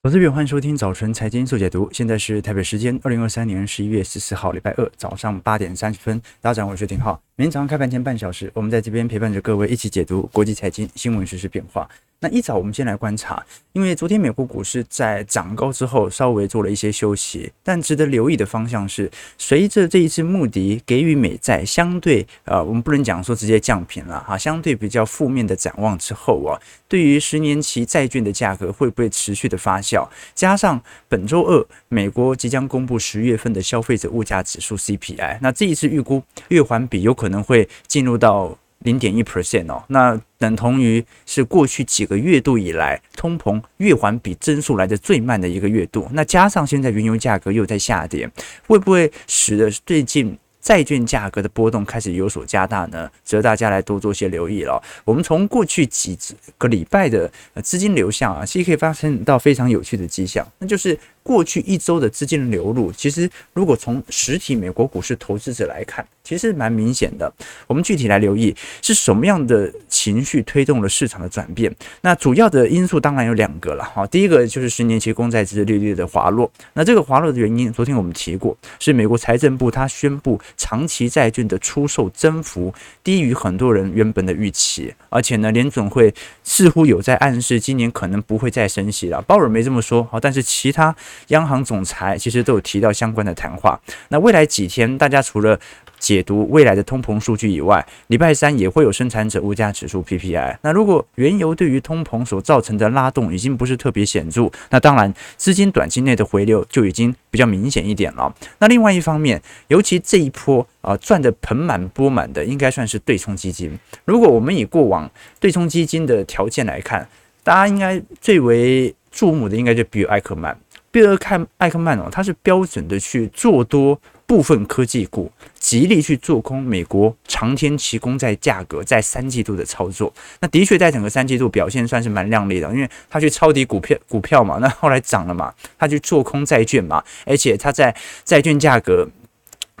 投资朋，欢迎收听早晨财经速解读。现在是台北时间二零二三年十一月十四号，礼拜二早上八点三十分。大家好，我是廷浩。每天早上开盘前半小时，我们在这边陪伴着各位一起解读国际财经新闻实、时变化。那一早我们先来观察，因为昨天美国股市在涨高之后稍微做了一些休息，但值得留意的方向是，随着这一次穆迪给予美债相对呃，我们不能讲说直接降评了哈，相对比较负面的展望之后啊，对于十年期债券的价格会不会持续的发酵？加上本周二美国即将公布十月份的消费者物价指数 CPI，那这一次预估月环比有可能会进入到零点一 percent 哦，那。等同于是过去几个月度以来通膨月环比增速来的最慢的一个月度，那加上现在原油价格又在下跌，会不会使得最近债券价格的波动开始有所加大呢？值得大家来多做些留意了。我们从过去几个礼拜的资金流向啊，其实可以发现到非常有趣的迹象，那就是过去一周的资金流入，其实如果从实体美国股市投资者来看，其实蛮明显的。我们具体来留意是什么样的情绪推动了市场的转变。那主要的因素当然有两个了哈。第一个就是十年期公债殖利率的滑落。那这个滑落的原因，昨天我们提过，是美国财政部他宣布长期债券的出售增幅低于很多人原本的预期，而且呢，联总会似乎有在暗示今年可能不会再升息了。鲍尔没这么说哈，但是其他央行总裁其实都有提到相关的谈话。那未来几天，大家除了解读未来的通膨数据以外，礼拜三也会有生产者物价指数 PPI。那如果原油对于通膨所造成的拉动已经不是特别显著，那当然资金短期内的回流就已经比较明显一点了。那另外一方面，尤其这一波啊赚得盆满钵满的，应该算是对冲基金。如果我们以过往对冲基金的条件来看，大家应该最为注目的应该就比尔艾克曼。比尔看艾克曼哦，他是标准的去做多。部分科技股极力去做空美国长天期公债价格，在三季度的操作，那的确在整个三季度表现算是蛮亮丽的，因为他去抄底股票股票嘛，那后来涨了嘛，他去做空债券嘛，而且他在债券价格。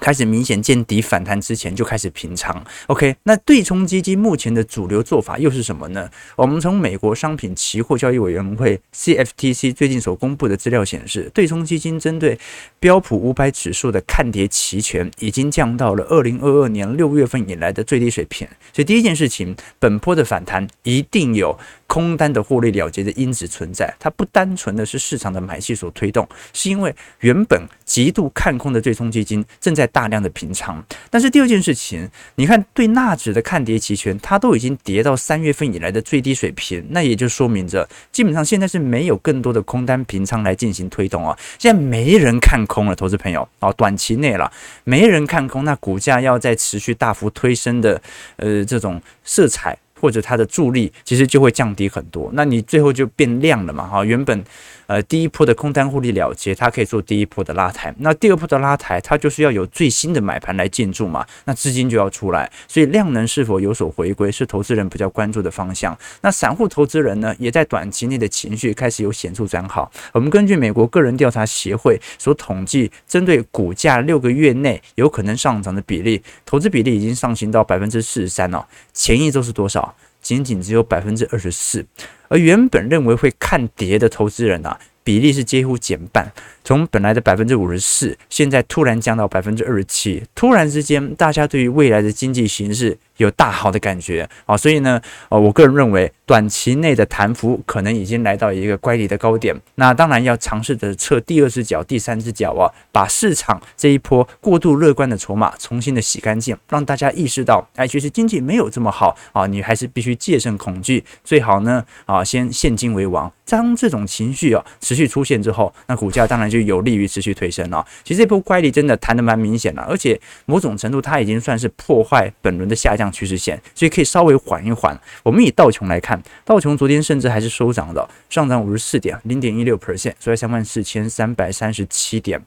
开始明显见底反弹之前就开始平仓，OK？那对冲基金目前的主流做法又是什么呢？我们从美国商品期货交易委员会 CFTC 最近所公布的资料显示，对冲基金针对标普五百指数的看跌期权已经降到了二零二二年六月份以来的最低水平。所以第一件事情，本波的反弹一定有。空单的获利了结的因子存在，它不单纯的是市场的买气所推动，是因为原本极度看空的对冲基金正在大量的平仓。但是第二件事情，你看对纳指的看跌期权，它都已经跌到三月份以来的最低水平，那也就说明着基本上现在是没有更多的空单平仓来进行推动啊，现在没人看空了，投资朋友啊，短期内了没人看空，那股价要在持续大幅推升的，呃，这种色彩。或者它的助力其实就会降低很多，那你最后就变亮了嘛？哈，原本。呃，第一波的空单获利了结，它可以做第一波的拉抬。那第二波的拉抬，它就是要有最新的买盘来进驻嘛，那资金就要出来。所以量能是否有所回归，是投资人比较关注的方向。那散户投资人呢，也在短期内的情绪开始有显著转好。我们根据美国个人调查协会所统计，针对股价六个月内有可能上涨的比例，投资比例已经上行到百分之四十三了。前一周是多少？仅仅只有百分之二十四，而原本认为会看跌的投资人啊，比例是几乎减半，从本来的百分之五十四，现在突然降到百分之二十七，突然之间，大家对于未来的经济形势有大好的感觉啊，所以呢，呃，我个人认为，短期内的弹幅可能已经来到一个乖离的高点，那当然要尝试着测第二只脚、第三只脚啊，把市场这一波过度乐观的筹码重新的洗干净，让大家意识到，哎，其实经济没有这么好啊，你还是必须戒慎恐惧，最好呢啊，先现金为王。当这种情绪啊持续出现之后，那股价当然就就有利于持续推升了。其实这波乖离真的弹得蛮明显了，而且某种程度它已经算是破坏本轮的下降趋势线，所以可以稍微缓一缓。我们以道琼来看。道琼昨天甚至还是收涨的，上涨五十四点，零点一六 percent，收在三万四千三百三十七点。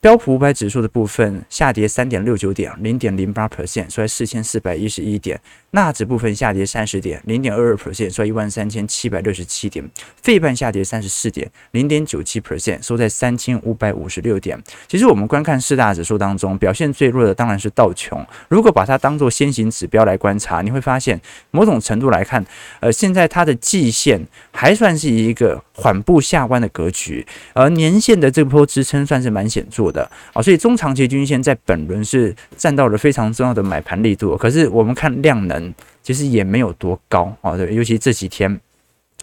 标普五百指数的部分下跌三点六九点，零点零八 percent，收在四千四百一十一点。纳指部分下跌三十点，零点二二 percent，收一万三千七百六十七点。费半下跌三十四点，零点九七 percent，收在三千五百五十六点。其实我们观看四大指数当中表现最弱的当然是道琼。如果把它当做先行指标来观察，你会发现某种程度来看，呃，现在它的季线还算是一个缓步下弯的格局，而年线的这波支撑算是蛮显著的啊。所以中长期均线在本轮是占到了非常重要的买盘力度。可是我们看量能。其实也没有多高啊，对，尤其这几天，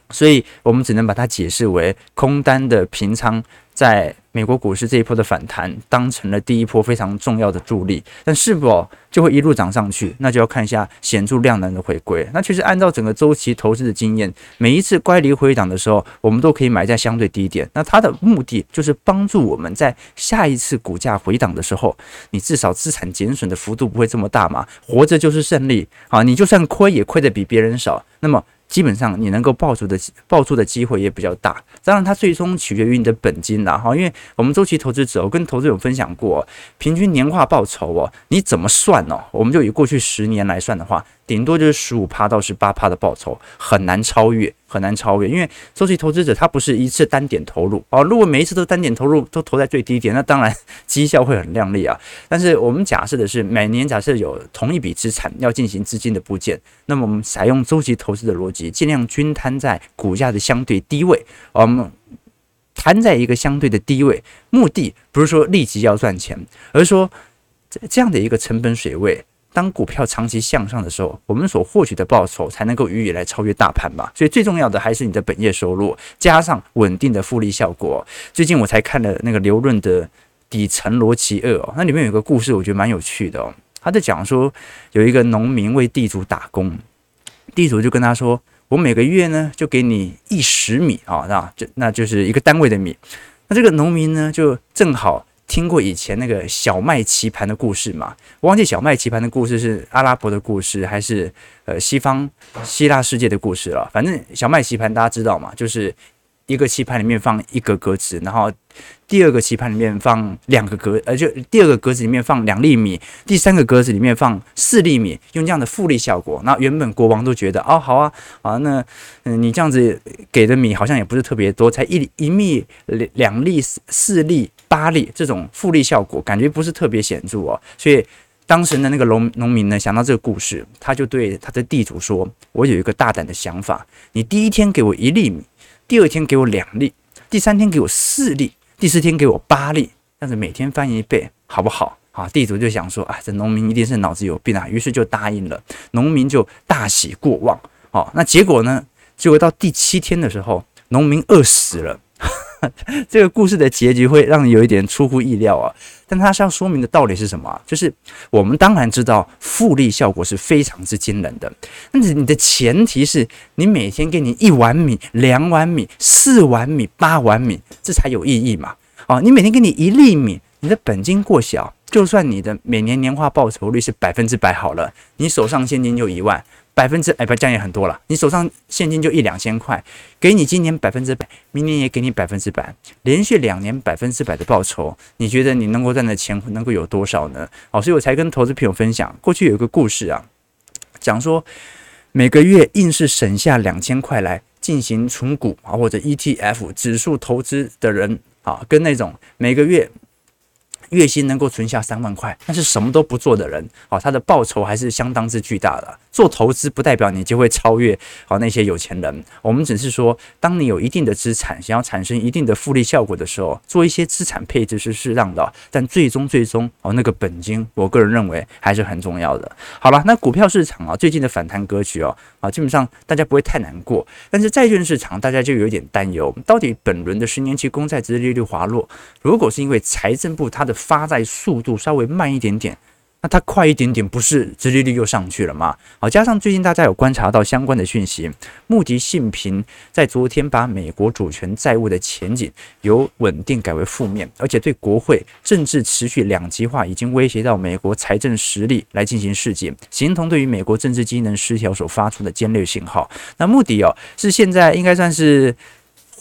所以我们只能把它解释为空单的平仓，在美国股市这一波的反弹，当成了第一波非常重要的助力。但是否就会一路涨上去，那就要看一下显著量能的回归。那其实按照整个周期投资的经验，每一次乖离回档的时候，我们都可以买在相对低点。那它的目的就是帮助我们在下一次股价回档的时候，你至少资产减损的幅度不会这么大嘛。活着就是胜利啊！你就算亏也亏得比别人少。那么。基本上你能够爆出的爆出的机会也比较大，当然它最终取决于你的本金了哈，因为我们周期投资者，我跟投资者分享过，平均年化报酬哦，你怎么算呢？我们就以过去十年来算的话。顶多就是十五趴到十八趴的报酬，很难超越，很难超越。因为周期投资者他不是一次单点投入哦，如果每一次都单点投入，都投在最低点，那当然 绩效会很亮丽啊。但是我们假设的是，每年假设有同一笔资产要进行资金的部件，那么我们采用周期投资的逻辑，尽量均摊在股价的相对低位，我们摊在一个相对的低位，目的不是说立即要赚钱，而是说这样的一个成本水位。当股票长期向上的时候，我们所获取的报酬才能够予以来超越大盘吧。所以最重要的还是你的本业收入加上稳定的复利效果。最近我才看了那个刘润的《底层逻辑二》哦，那里面有个故事，我觉得蛮有趣的哦。他在讲说，有一个农民为地主打工，地主就跟他说：“我每个月呢就给你一石米啊，那就那就是一个单位的米。”那这个农民呢就正好。听过以前那个小麦棋盘的故事吗？我忘记小麦棋盘的故事是阿拉伯的故事，还是呃西方希腊世界的故事了。反正小麦棋盘大家知道嘛，就是。一个棋盘里面放一个格子，然后第二个棋盘里面放两个格，呃，就第二个格子里面放两粒米，第三个格子里面放四粒米，用这样的复利效果。那原本国王都觉得，哦，好啊，啊，那嗯，你这样子给的米好像也不是特别多，才一一粒两两粒四粒八粒，这种复利效果感觉不是特别显著哦。所以当时的那个农农民呢，想到这个故事，他就对他的地主说：“我有一个大胆的想法，你第一天给我一粒米。”第二天给我两粒，第三天给我四粒，第四天给我八粒，这样子每天翻一倍，好不好？啊，地主就想说，啊，这农民一定是脑子有病啊，于是就答应了。农民就大喜过望。好，那结果呢？结果到第七天的时候，农民饿死了。这个故事的结局会让你有一点出乎意料啊，但它是要说明的道理是什么？就是我们当然知道复利效果是非常之惊人的，但是你的前提是你每天给你一碗米、两碗米、四碗米、八碗米，这才有意义嘛。啊，你每天给你一粒米，你的本金过小，就算你的每年年化报酬率是百分之百好了，你手上现金就一万。百分之哎不，这样也很多了。你手上现金就一两千块，给你今年百分之百，明年也给你百分之百，连续两年百分之百的报酬，你觉得你能够赚的钱能够有多少呢？哦，所以我才跟投资朋友分享，过去有一个故事啊，讲说每个月硬是省下两千块来进行存股啊或者 ETF 指数投资的人啊，跟那种每个月。月薪能够存下三万块，但是什么都不做的人，哦，他的报酬还是相当之巨大的。做投资不代表你就会超越哦那些有钱人。我们只是说，当你有一定的资产，想要产生一定的复利效果的时候，做一些资产配置是适当的。但最终最终哦那个本金，我个人认为还是很重要的。好了，那股票市场啊最近的反弹格局哦啊基本上大家不会太难过，但是债券市场大家就有点担忧，到底本轮的十年期公债值利率滑落，如果是因为财政部它的发债速度稍微慢一点点，那它快一点点，不是殖利率又上去了吗？好，加上最近大家有观察到相关的讯息，穆迪信评在昨天把美国主权债务的前景由稳定改为负面，而且对国会政治持续两极化已经威胁到美国财政实力来进行示警，形同对于美国政治机能失调所发出的尖锐信号。那穆迪哦，是现在应该算是。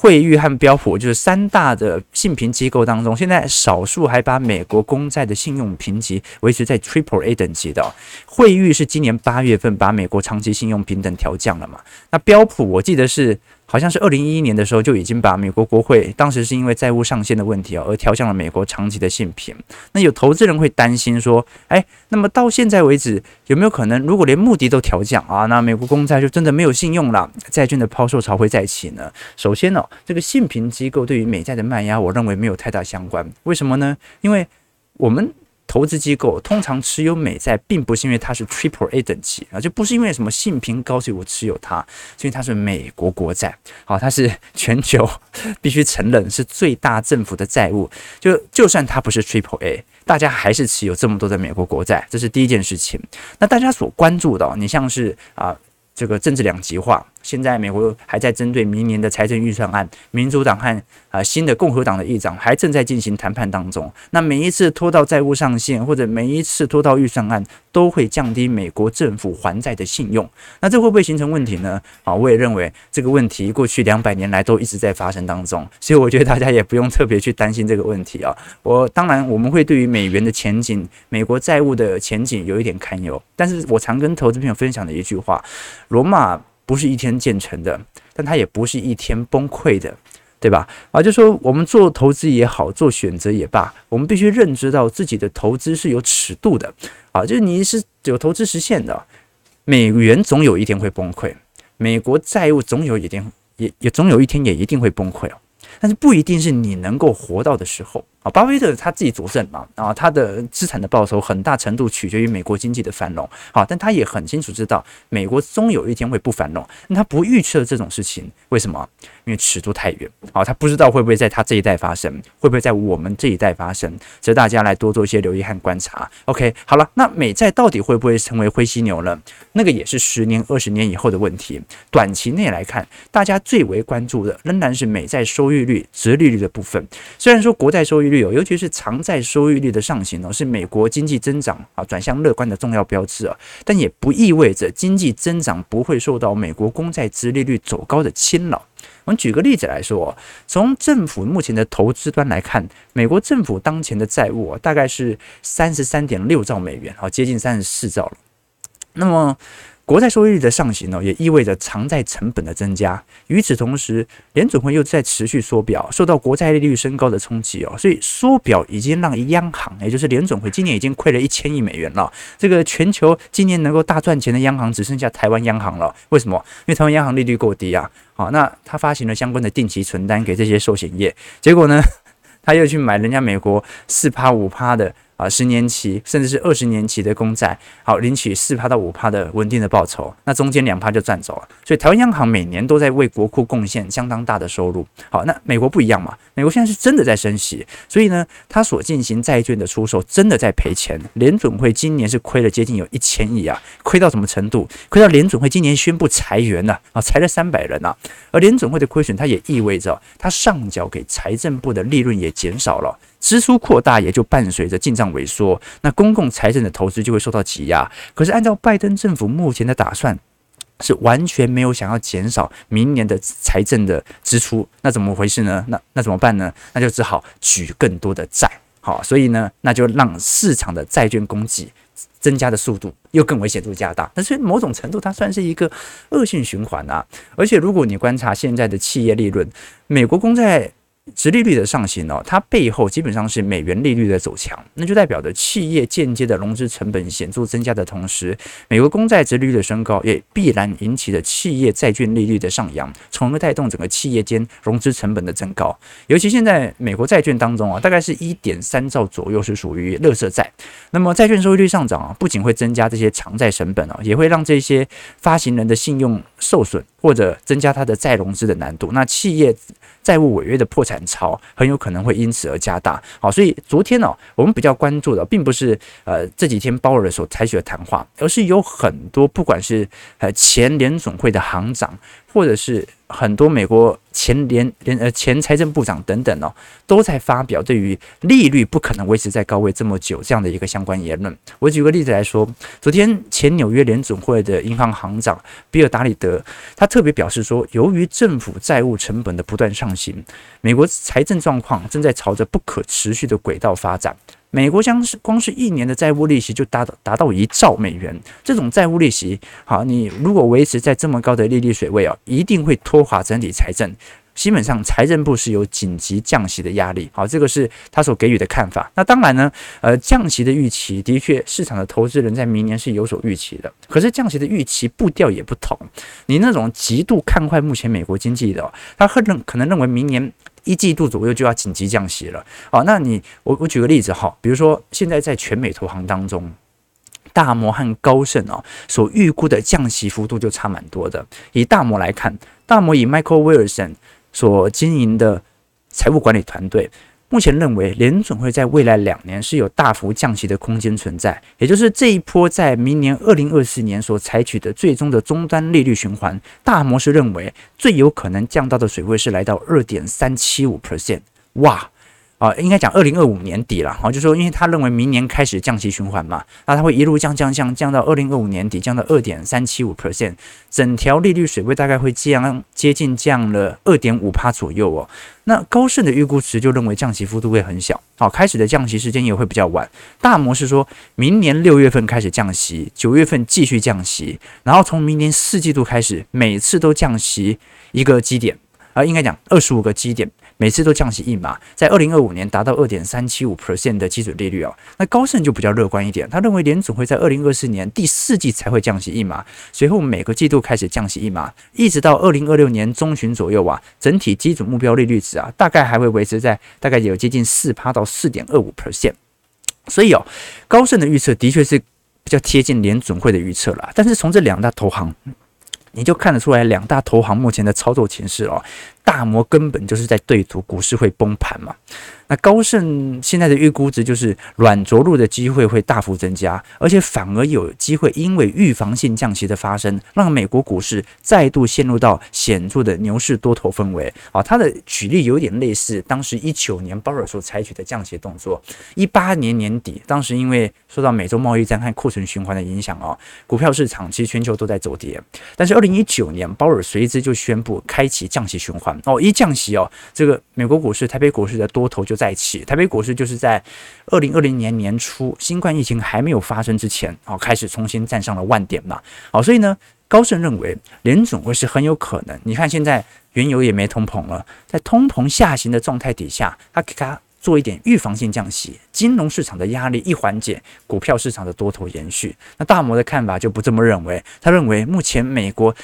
惠誉和标普就是三大的信评机构当中，现在少数还把美国公债的信用评级维持在 Triple A 等级的。惠誉是今年八月份把美国长期信用评等调降了嘛？那标普我记得是。好像是二零一一年的时候就已经把美国国会当时是因为债务上限的问题啊而调降了美国长期的信评。那有投资人会担心说，哎，那么到现在为止有没有可能，如果连穆迪都调降啊，那美国公债就真的没有信用了，债券的抛售潮会再起呢？首先呢，这个信评机构对于美债的卖压，我认为没有太大相关。为什么呢？因为我们。投资机构通常持有美债，并不是因为它是 Triple A 等级啊，就不是因为什么信评高所以我持有它，是因为它是美国国债，好，它是全球 必须承认是最大政府的债务，就就算它不是 Triple A，大家还是持有这么多的美国国债，这是第一件事情。那大家所关注的，你像是啊这个政治两极化。现在美国还在针对明年的财政预算案，民主党和啊新的共和党的议长还正在进行谈判当中。那每一次拖到债务上限，或者每一次拖到预算案，都会降低美国政府还债的信用。那这会不会形成问题呢？啊，我也认为这个问题过去两百年来都一直在发生当中，所以我觉得大家也不用特别去担心这个问题啊。我当然我们会对于美元的前景、美国债务的前景有一点堪忧，但是我常跟投资朋友分享的一句话：罗马。不是一天建成的，但它也不是一天崩溃的，对吧？啊，就说我们做投资也好，做选择也罢，我们必须认知到自己的投资是有尺度的，啊，就是你是有投资实现的。美元总有一天会崩溃，美国债务总有一天也也总有一天也一定会崩溃，但是不一定是你能够活到的时候。啊，巴菲特他自己佐证嘛，啊，他的资产的报酬很大程度取决于美国经济的繁荣，好，但他也很清楚知道美国终有一天会不繁荣，那他不预测这种事情，为什么？因为尺度太远，好，他不知道会不会在他这一代发生，会不会在我们这一代发生，值得大家来多做一些留意和观察。OK，好了，那美债到底会不会成为灰犀牛呢？那个也是十年、二十年以后的问题。短期内来看，大家最为关注的仍然是美债收益率、殖利率的部分。虽然说国债收益率，尤其是长债收益率的上行呢，是美国经济增长啊转向乐观的重要标志啊，但也不意味着经济增长不会受到美国公债殖利率走高的侵扰。我们举个例子来说，从政府目前的投资端来看，美国政府当前的债务大概是三十三点六兆美元，好，接近三十四兆了。那么国债收益率的上行呢，也意味着偿债成本的增加。与此同时，联准会又在持续缩表，受到国债利率升高的冲击哦。所以缩表已经让央行，也就是联准会，今年已经亏了一千亿美元了。这个全球今年能够大赚钱的央行只剩下台湾央行了。为什么？因为台湾央行利率过低啊。好，那他发行了相关的定期存单给这些寿险业，结果呢，他又去买人家美国四趴五趴的。啊，十年期甚至是二十年期的公债，好，领取四趴到五趴的稳定的报酬，那中间两趴就赚走了。所以台湾央行每年都在为国库贡献相当大的收入。好，那美国不一样嘛？美国现在是真的在升息，所以呢，他所进行债券的出售真的在赔钱。联准会今年是亏了接近有一千亿啊，亏到什么程度？亏到联准会今年宣布裁员了啊，裁了三百人啊。而联准会的亏损，它也意味着它上缴给财政部的利润也减少了。支出扩大，也就伴随着进账萎缩，那公共财政的投资就会受到挤压。可是，按照拜登政府目前的打算，是完全没有想要减少明年的财政的支出。那怎么回事呢？那那怎么办呢？那就只好举更多的债。好，所以呢，那就让市场的债券供给增加的速度又更为显著加大。但是某种程度，它算是一个恶性循环啊。而且，如果你观察现在的企业利润，美国公债。殖利率的上行哦，它背后基本上是美元利率的走强，那就代表着企业间接的融资成本显著增加的同时，美国公债殖利率的升高也必然引起了企业债券利率的上扬，从而带动整个企业间融资成本的增高。尤其现在美国债券当中啊，大概是一点三兆左右是属于垃圾债。那么债券收益率上涨啊，不仅会增加这些偿债成本啊，也会让这些发行人的信用受损，或者增加它的再融资的难度。那企业债务违约的破产潮很有可能会因此而加大。好，所以昨天呢，我们比较关注的并不是呃这几天鲍尔所采取的谈话，而是有很多不管是呃前联总会的行长。或者是很多美国前联联呃前财政部长等等哦，都在发表对于利率不可能维持在高位这么久这样的一个相关言论。我举个例子来说，昨天前纽约联总会的银行行长比尔达里德，他特别表示说，由于政府债务成本的不断上行，美国财政状况正在朝着不可持续的轨道发展。美国将是光是一年的债务利息就达到达到一兆美元，这种债务利息，好，你如果维持在这么高的利率水位啊，一定会拖垮整体财政。基本上，财政部是有紧急降息的压力。好，这个是他所给予的看法。那当然呢，呃，降息的预期的确，市场的投资人在明年是有所预期的。可是降息的预期步调也不同。你那种极度看坏目前美国经济的，他可能可能认为明年。一季度左右就要紧急降息了，好，那你我我举个例子哈，比如说现在在全美投行当中，大摩和高盛啊所预估的降息幅度就差蛮多的。以大摩来看，大摩以 Michael Wilson 所经营的财务管理团队。目前认为，联准会在未来两年是有大幅降息的空间存在，也就是这一波在明年二零二四年所采取的最终的终端利率循环，大模式认为最有可能降到的水位是来到二点三七五 percent，哇！啊，应该讲二零二五年底了，好，就说因为他认为明年开始降息循环嘛，那他会一路降降降降到二零二五年底，降到二点三七五 percent，整条利率水位大概会降接近降了二点五趴左右哦。那高盛的预估值就认为降息幅度会很小，好，开始的降息时间也会比较晚。大摩是说明年六月份开始降息，九月份继续降息，然后从明年四季度开始，每次都降息一个基点，啊，应该讲二十五个基点。每次都降息一码，在二零二五年达到二点三七五 percent 的基准利率哦。那高盛就比较乐观一点，他认为联准会在二零二四年第四季才会降息一码，随后每个季度开始降息一码，一直到二零二六年中旬左右啊，整体基准目标利率值啊，大概还会维持在大概有接近四趴到四点二五 percent。所以哦，高盛的预测的确是比较贴近联准会的预测了。但是从这两大投行，你就看得出来，两大投行目前的操作情势哦。大摩根本就是在对赌股市会崩盘嘛。那高盛现在的预估值就是软着陆的机会会大幅增加，而且反而有机会因为预防性降息的发生，让美国股市再度陷入到显著的牛市多头氛围啊。他的举例有点类似当时一九年鲍尔所采取的降息动作。一八年年底，当时因为受到美洲贸易战和库存循环的影响哦，股票市场其实全球都在走跌。但是二零一九年，鲍尔随之就宣布开启降息循环。哦，一降息哦，这个美国股市、台北股市的多头就再起。台北股市就是在二零二零年年初新冠疫情还没有发生之前，哦，开始重新站上了万点嘛。好，所以呢，高盛认为联总会是很有可能。你看现在原油也没通膨了，在通膨下行的状态底下，他给他做一点预防性降息，金融市场的压力一缓解，股票市场的多头延续。那大摩的看法就不这么认为，他认为目前美国。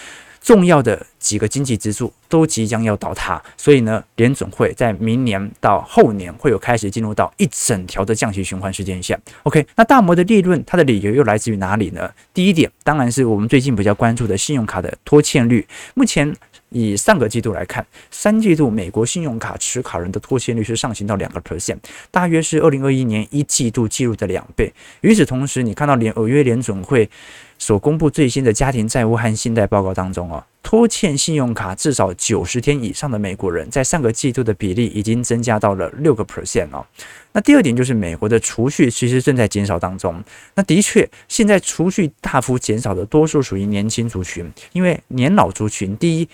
重要的几个经济支柱都即将要倒塌，所以呢，联准会在明年到后年会有开始进入到一整条的降息循环时间线。OK，那大摩的利润，它的理由又来自于哪里呢？第一点，当然是我们最近比较关注的信用卡的拖欠率。目前以上个季度来看，三季度美国信用卡持卡人的拖欠率是上行到两个 percent，大约是二零二一年一季度记录的两倍。与此同时，你看到联纽约联准会。所公布最新的家庭债务和信贷报告当中哦，拖欠信用卡至少九十天以上的美国人，在上个季度的比例已经增加到了六个 percent 哦。那第二点就是美国的储蓄其实正在减少当中。那的确，现在储蓄大幅减少的多数属于年轻族群，因为年老族群第一。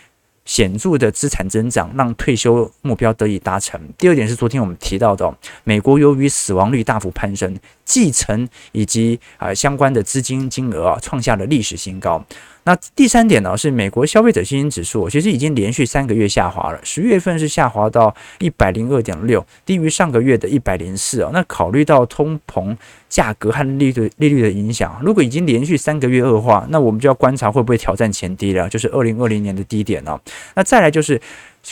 显著的资产增长让退休目标得以达成。第二点是昨天我们提到的，美国由于死亡率大幅攀升，继承以及啊相关的资金金额啊创下了历史新高。那第三点呢，是美国消费者信心指数，其实已经连续三个月下滑了。十月份是下滑到一百零二点六，低于上个月的一百零四哦。那考虑到通膨、价格和利率利率的影响，如果已经连续三个月恶化，那我们就要观察会不会挑战前低了，就是二零二零年的低点哦。那再来就是。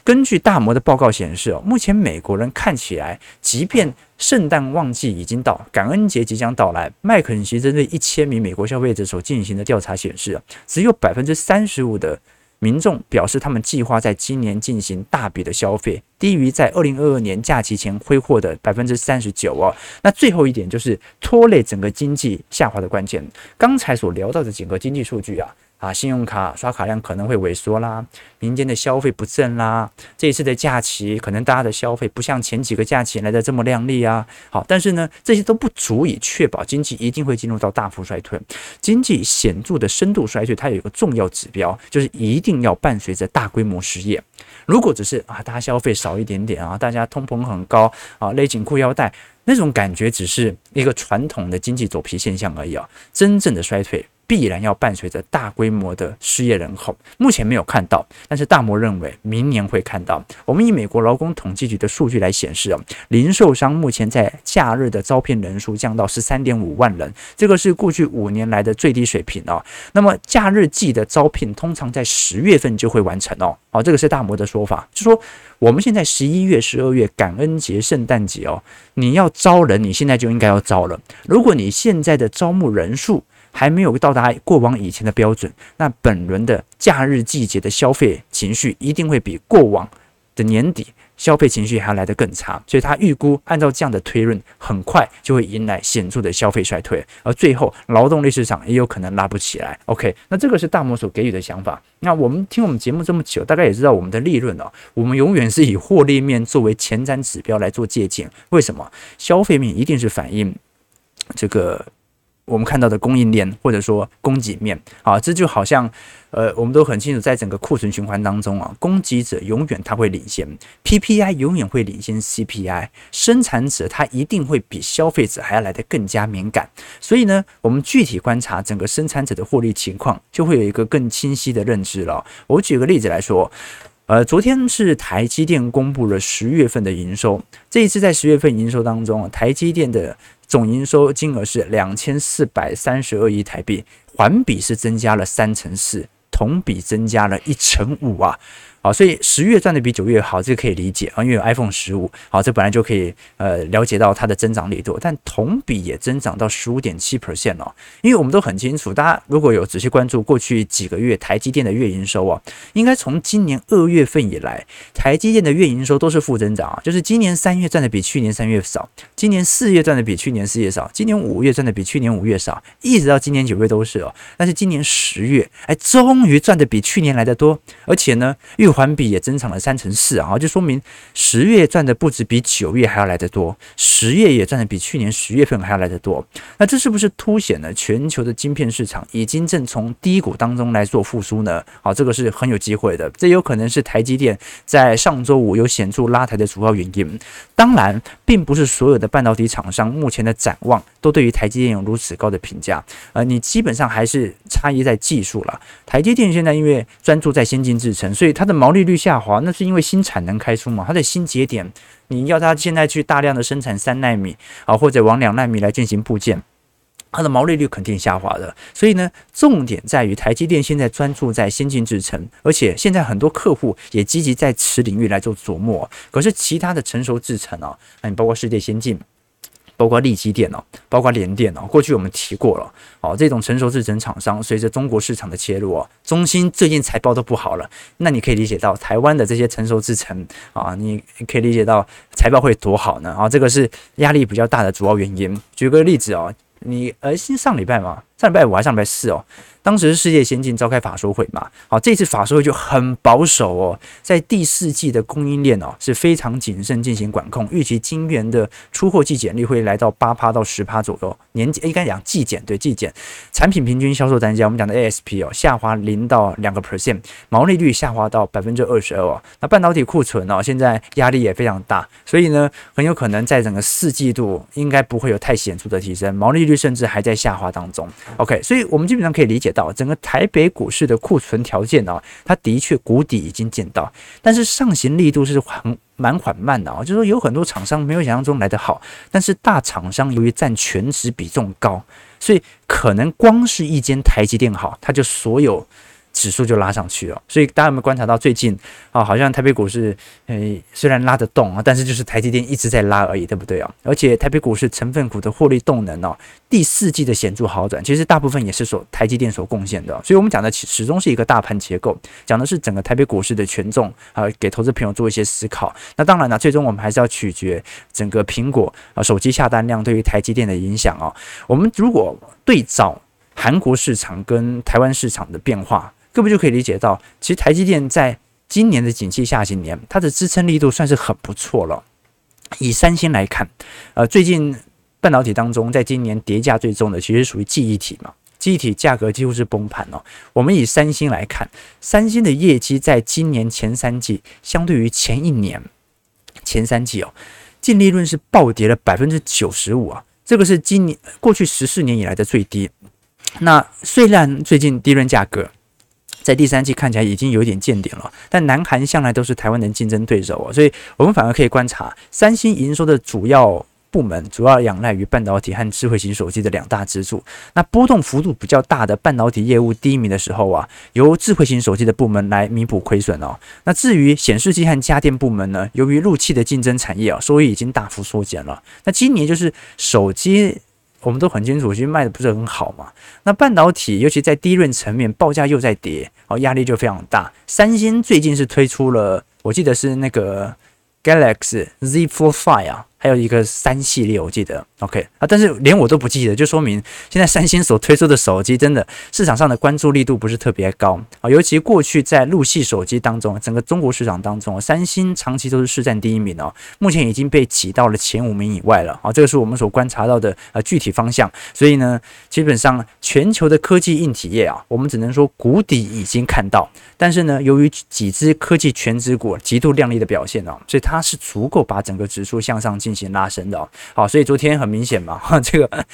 根据大摩的报告显示，目前美国人看起来，即便圣诞旺季已经到，感恩节即将到来，麦肯锡针对一千名美国消费者所进行的调查显示，只有百分之三十五的民众表示他们计划在今年进行大笔的消费，低于在二零二二年假期前挥霍的百分之三十九哦。那最后一点就是拖累整个经济下滑的关键，刚才所聊到的整个经济数据啊。啊，信用卡刷卡量可能会萎缩啦，民间的消费不振啦，这一次的假期可能大家的消费不像前几个假期来的这么靓丽啊。好，但是呢，这些都不足以确保经济一定会进入到大幅衰退。经济显著的深度衰退，它有一个重要指标，就是一定要伴随着大规模失业。如果只是啊，大家消费少一点点啊，大家通膨很高啊，勒紧裤腰带，那种感觉只是一个传统的经济走皮现象而已啊。真正的衰退。必然要伴随着大规模的失业人口，目前没有看到，但是大摩认为明年会看到。我们以美国劳工统计局的数据来显示啊，零售商目前在假日的招聘人数降到十三点五万人，这个是过去五年来的最低水平哦。那么假日季的招聘通常在十月份就会完成哦。好，这个是大摩的说法，就说我们现在十一月、十二月感恩节、圣诞节哦，你要招人，你现在就应该要招了。如果你现在的招募人数，还没有到达过往以前的标准，那本轮的假日季节的消费情绪一定会比过往的年底消费情绪还要来得更差，所以他预估按照这样的推论，很快就会迎来显著的消费衰退，而最后劳动力市场也有可能拉不起来。OK，那这个是大摩所给予的想法。那我们听我们节目这么久，大概也知道我们的利润哦，我们永远是以获利面作为前瞻指标来做借鉴。为什么？消费面一定是反映这个。我们看到的供应链或者说供给面啊，这就好像呃，我们都很清楚，在整个库存循环当中啊，供给者永远他会领先，PPI 永远会领先 CPI，生产者他一定会比消费者还要来得更加敏感。所以呢，我们具体观察整个生产者的获利情况，就会有一个更清晰的认知了。我举个例子来说，呃，昨天是台积电公布了十月份的营收，这一次在十月份营收当中，台积电的。总营收金额是两千四百三十二亿台币，环比是增加了三成四，同比增加了一成五啊。好，所以十月赚的比九月好，这个可以理解啊，因为有 iPhone 十五，好，这本来就可以呃了解到它的增长力度，但同比也增长到十五点七 percent 哦，因为我们都很清楚，大家如果有仔细关注过去几个月台积电的月营收啊，应该从今年二月份以来，台积电的月营收都是负增长啊，就是今年三月赚的比去年三月少，今年四月赚的比去年四月少，今年五月赚的比去年五月少，一直到今年九月都是哦，但是今年十月哎，终于赚的比去年来的多，而且呢，又环比也增长了三成四啊，就说明十月赚的不止比九月还要来得多，十月也赚的比去年十月份还要来得多。那这是不是凸显了全球的晶片市场已经正从低谷当中来做复苏呢？好，这个是很有机会的，这有可能是台积电在上周五有显著拉抬的主要原因。当然，并不是所有的半导体厂商目前的展望都对于台积电有如此高的评价。呃，你基本上还是差异在技术了。台积电现在因为专注在先进制程，所以它的毛利率下滑，那是因为新产能开出嘛，它的新节点，你要它现在去大量的生产三纳米啊，或者往两纳米来进行部件，它的毛利率肯定下滑的。所以呢，重点在于台积电现在专注在先进制程，而且现在很多客户也积极在此领域来做琢磨。可是其他的成熟制程啊，那你包括世界先进。包括立基电哦，包括联电哦，过去我们提过了哦。这种成熟制程厂商，随着中国市场的切入哦，中芯最近财报都不好了。那你可以理解到台湾的这些成熟制程啊，你可以理解到财报会多好呢啊。这个是压力比较大的主要原因。举个例子哦，你呃，新上礼拜嘛，上礼拜五还是上礼拜四哦。当时是世界先进召开法说会嘛，好，这次法说会就很保守哦，在第四季的供应链哦是非常谨慎进行管控，预期晶圆的出货季减率会来到八趴到十趴左右，年应该讲季减对季减，产品平均销售单价我们讲的 ASP 哦下滑零到两个 percent，毛利率下滑到百分之二十二哦，那半导体库存哦现在压力也非常大，所以呢很有可能在整个四季度应该不会有太显著的提升，毛利率甚至还在下滑当中。OK，所以我们基本上可以理解到。整个台北股市的库存条件啊，它的确谷底已经见到，但是上行力度是很蛮缓慢的啊，就是说有很多厂商没有想象中来得好，但是大厂商由于占全值比重高，所以可能光是一间台积电好，它就所有。指数就拉上去了，所以大家有没有观察到最近啊，好像台北股市诶虽然拉得动啊，但是就是台积电一直在拉而已，对不对啊？而且台北股市成分股的获利动能哦，第四季的显著好转，其实大部分也是所台积电所贡献的。所以我们讲的始终是一个大盘结构，讲的是整个台北股市的权重啊，给投资朋友做一些思考。那当然了，最终我们还是要取决整个苹果啊手机下单量对于台积电的影响啊。我们如果对照。韩国市场跟台湾市场的变化，各位就可以理解到，其实台积电在今年的景气下行年，它的支撑力度算是很不错了。以三星来看，呃，最近半导体当中，在今年跌价最重的，其实属于记忆体嘛。记忆体价格几乎是崩盘哦。我们以三星来看，三星的业绩在今年前三季，相对于前一年前三季哦，净利润是暴跌了百分之九十五啊，这个是今年过去十四年以来的最低。那虽然最近低润价格在第三季看起来已经有点见顶了，但南韩向来都是台湾的竞争对手哦，所以我们反而可以观察三星营收的主要。部门主要仰赖于半导体和智慧型手机的两大支柱。那波动幅度比较大的半导体业务低迷的时候啊，由智慧型手机的部门来弥补亏损哦。那至于显示器和家电部门呢，由于入气的竞争产业啊，收益已经大幅缩减了。那今年就是手机，我们都很清楚，其实卖的不是很好嘛。那半导体尤其在低润层面，报价又在跌，哦，压力就非常大。三星最近是推出了，我记得是那个 Galaxy Z Fold 5啊。还有一个三系列，我记得，OK 啊，但是连我都不记得，就说明现在三星所推出的手机真的市场上的关注力度不是特别高啊。尤其过去在陆系手机当中，整个中国市场当中，三星长期都是市占第一名哦，目前已经被挤到了前五名以外了啊。这个是我们所观察到的呃具体方向。所以呢，基本上全球的科技硬体业啊，我们只能说谷底已经看到，但是呢，由于几只科技全值股极度亮丽的表现哦，所以它是足够把整个指数向上进进行拉升的哦，好，所以昨天很明显嘛，这个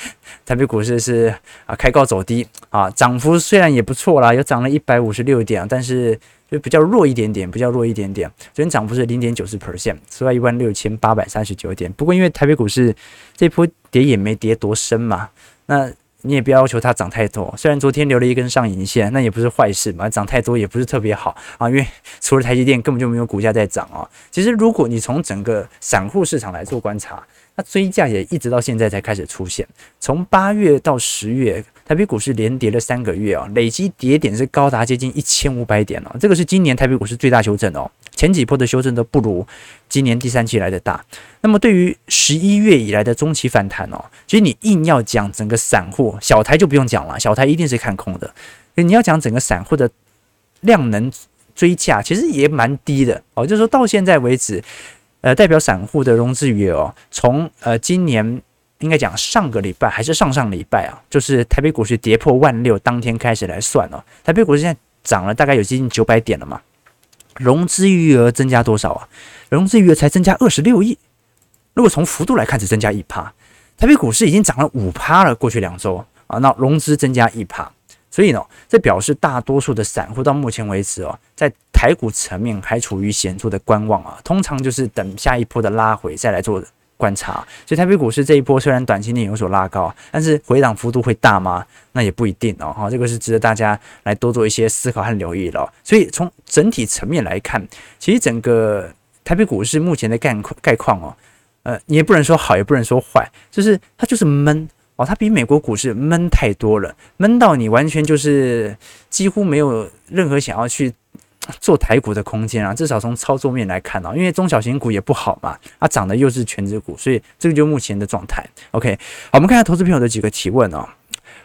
台北股市是啊开高走低啊，涨幅虽然也不错啦，又涨了一百五十六点，但是就比较弱一点点，比较弱一点点。昨天涨幅是零点九四 percent，收在一万六千八百三十九点。不过因为台北股市这波跌也没跌多深嘛，那。你也不要求它涨太多，虽然昨天留了一根上影线，那也不是坏事嘛。涨太多也不是特别好啊，因为除了台积电根本就没有股价在涨啊。其实如果你从整个散户市场来做观察，那追价也一直到现在才开始出现。从八月到十月，台北股市连跌了三个月啊，累积跌点是高达接近一千五百点哦。这个是今年台北股市最大修正哦。前几波的修正都不如今年第三季来的大。那么对于十一月以来的中期反弹哦，其实你硬要讲整个散户小台就不用讲了，小台一定是看空的。你要讲整个散户的量能追价，其实也蛮低的哦。就是说到现在为止，呃，代表散户的融资余额哦，从呃今年应该讲上个礼拜还是上上礼拜啊，就是台北股市跌破万六当天开始来算哦，台北股市现在涨了大概有接近九百点了嘛。融资余额增加多少啊？融资余额才增加二十六亿。如果从幅度来看，只增加一趴。台北股市已经涨了五趴了，过去两周啊，那融资增加一趴，所以呢，这表示大多数的散户到目前为止哦，在台股层面还处于显著的观望啊，通常就是等下一波的拉回再来做。观察，所以台北股市这一波虽然短期内有所拉高，但是回档幅度会大吗？那也不一定哦。哈，这个是值得大家来多做一些思考和留意了。所以从整体层面来看，其实整个台北股市目前的概概况哦，呃，你也不能说好，也不能说坏，就是它就是闷哦，它比美国股市闷太多了，闷到你完全就是几乎没有任何想要去。做台股的空间啊，至少从操作面来看啊，因为中小型股也不好嘛，它涨的又是权值股，所以这个就目前的状态。OK，好，我们看下投资朋友的几个提问哦。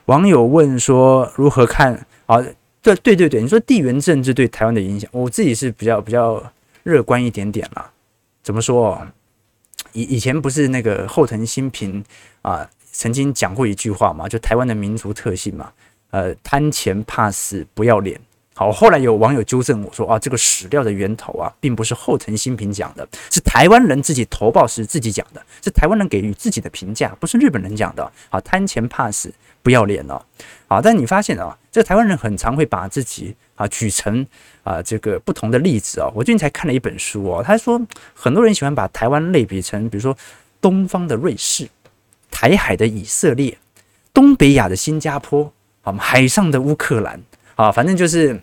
网友问说如何看啊？对对对对，你说地缘政治对台湾的影响，我自己是比较比较乐观一点点啦。怎么说？以以前不是那个后藤新平啊曾经讲过一句话嘛，就台湾的民族特性嘛，呃，贪钱怕死不要脸。好，后来有网友纠正我说啊，这个史料的源头啊，并不是后藤新平讲的，是台湾人自己投报时自己讲的，是台湾人给予自己的评价，不是日本人讲的。好，贪钱怕死不要脸哦。好，但你发现啊，这个台湾人很常会把自己啊举成啊这个不同的例子哦。我最近才看了一本书哦，他说很多人喜欢把台湾类比成，比如说东方的瑞士、台海的以色列、东北亚的新加坡啊、海上的乌克兰啊，反正就是。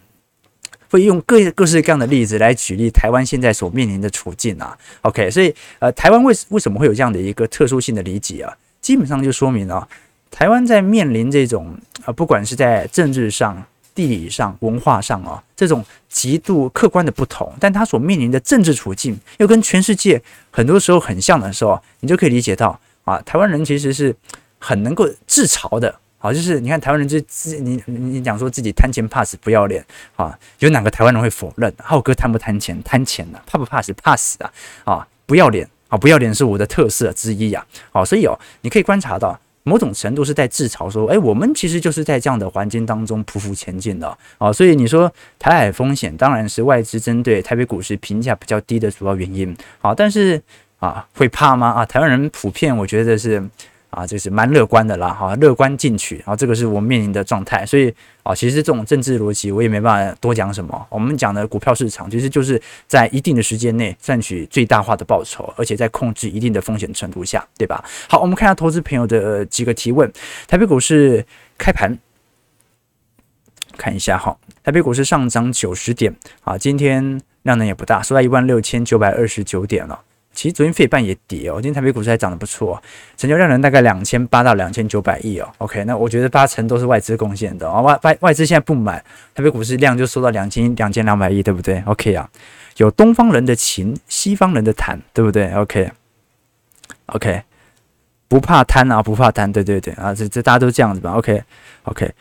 会用各各式各样的例子来举例台湾现在所面临的处境啊，OK，所以呃，台湾为为什么会有这样的一个特殊性的理解啊？基本上就说明啊，台湾在面临这种啊，不管是在政治上、地理上、文化上啊，这种极度客观的不同，但它所面临的政治处境又跟全世界很多时候很像的时候，你就可以理解到啊，台湾人其实是很能够自嘲的。好，就是你看台湾人就自你你讲说自己贪钱怕死不要脸啊，有哪个台湾人会否认？浩哥贪不贪钱？贪钱呐，怕不怕死？怕死啊！啊，不要脸啊，不要脸是我的特色之一呀。好，所以哦，你可以观察到。某种程度是在自嘲，说，哎，我们其实就是在这样的环境当中匍匐前进的啊，所以你说台海风险当然是外资针对台北股市评价比较低的主要原因啊，但是啊，会怕吗？啊，台湾人普遍我觉得是。啊，这是蛮乐观的啦，哈，乐观进取，然后这个是我面临的状态，所以啊，其实这种政治逻辑我也没办法多讲什么。我们讲的股票市场其实就是在一定的时间内赚取最大化的报酬，而且在控制一定的风险程度下，对吧？好，我们看一下投资朋友的几个提问。台北股市开盘，看一下哈，台北股市上涨九十点啊，今天量能也不大，收在一万六千九百二十九点了。其实昨天费半也跌哦，今天台北股市还涨得不错，成交量能大概两千八到两千九百亿哦。OK，那我觉得八成都是外资贡献的啊，外外外资现在不买，台北股市量就缩到两千两千两百亿，对不对？OK 啊，有东方人的情，西方人的谈，对不对？OK，OK，、不怕贪啊，不怕贪，对对对啊，这这大家都这样子吧、OK, OK,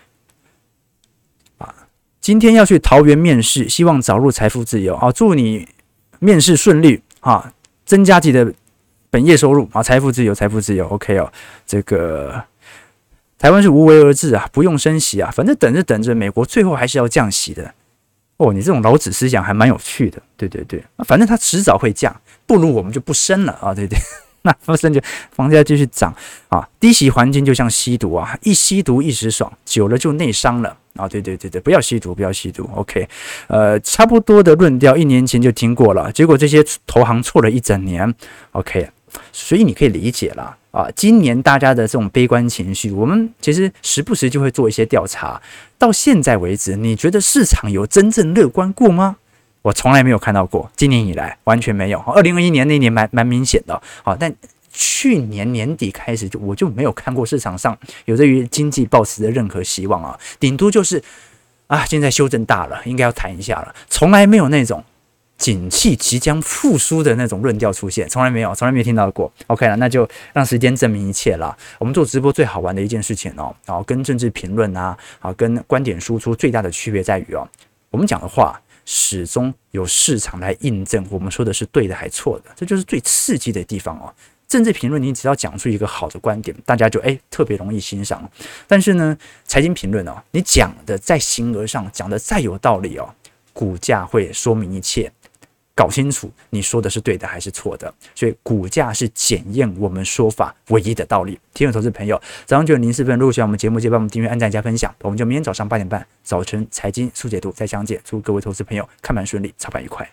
啊，今天要去桃园面试，希望早日财富自由啊，祝你面试顺利啊。增加自己的本业收入啊，财富自由，财富自由，OK 哦。这个台湾是无为而治啊，不用升息啊，反正等着等着，美国最后还是要降息的。哦，你这种老子思想还蛮有趣的，对对对，反正它迟早会降，不如我们就不升了啊，对对。那不升就房价继续涨啊，低息环境就像吸毒啊，一吸毒一时爽，久了就内伤了啊！对对对对，不要吸毒，不要吸毒。OK，呃，差不多的论调，一年前就听过了，结果这些投行错了一整年。OK，所以你可以理解了啊，今年大家的这种悲观情绪，我们其实时不时就会做一些调查。到现在为止，你觉得市场有真正乐观过吗？我从来没有看到过，今年以来完全没有。二零二一年那年蛮蛮明显的，好，但去年年底开始就我就没有看过市场上有对于经济抱持的任何希望啊，顶多就是啊，现在修正大了，应该要谈一下了，从来没有那种景气即将复苏的那种论调出现，从来没有，从来没有听到过。OK 了，那就让时间证明一切了。我们做直播最好玩的一件事情哦，然后跟政治评论啊，啊，跟观点输出最大的区别在于哦，我们讲的话。始终有市场来印证我们说的是对的还错的，这就是最刺激的地方哦。政治评论你只要讲出一个好的观点，大家就诶特别容易欣赏。但是呢，财经评论哦，你讲的在形而上讲的再有道理哦，股价会说明一切。搞清楚你说的是对的还是错的，所以股价是检验我们说法唯一的道理。听众投资朋友，早上九点零四分，如果喜欢我们节目，记得帮我们订阅、按赞、加分享。我们就明天早上八点半，早晨财经速解读再相见。祝各位投资朋友看盘顺利，操盘愉快。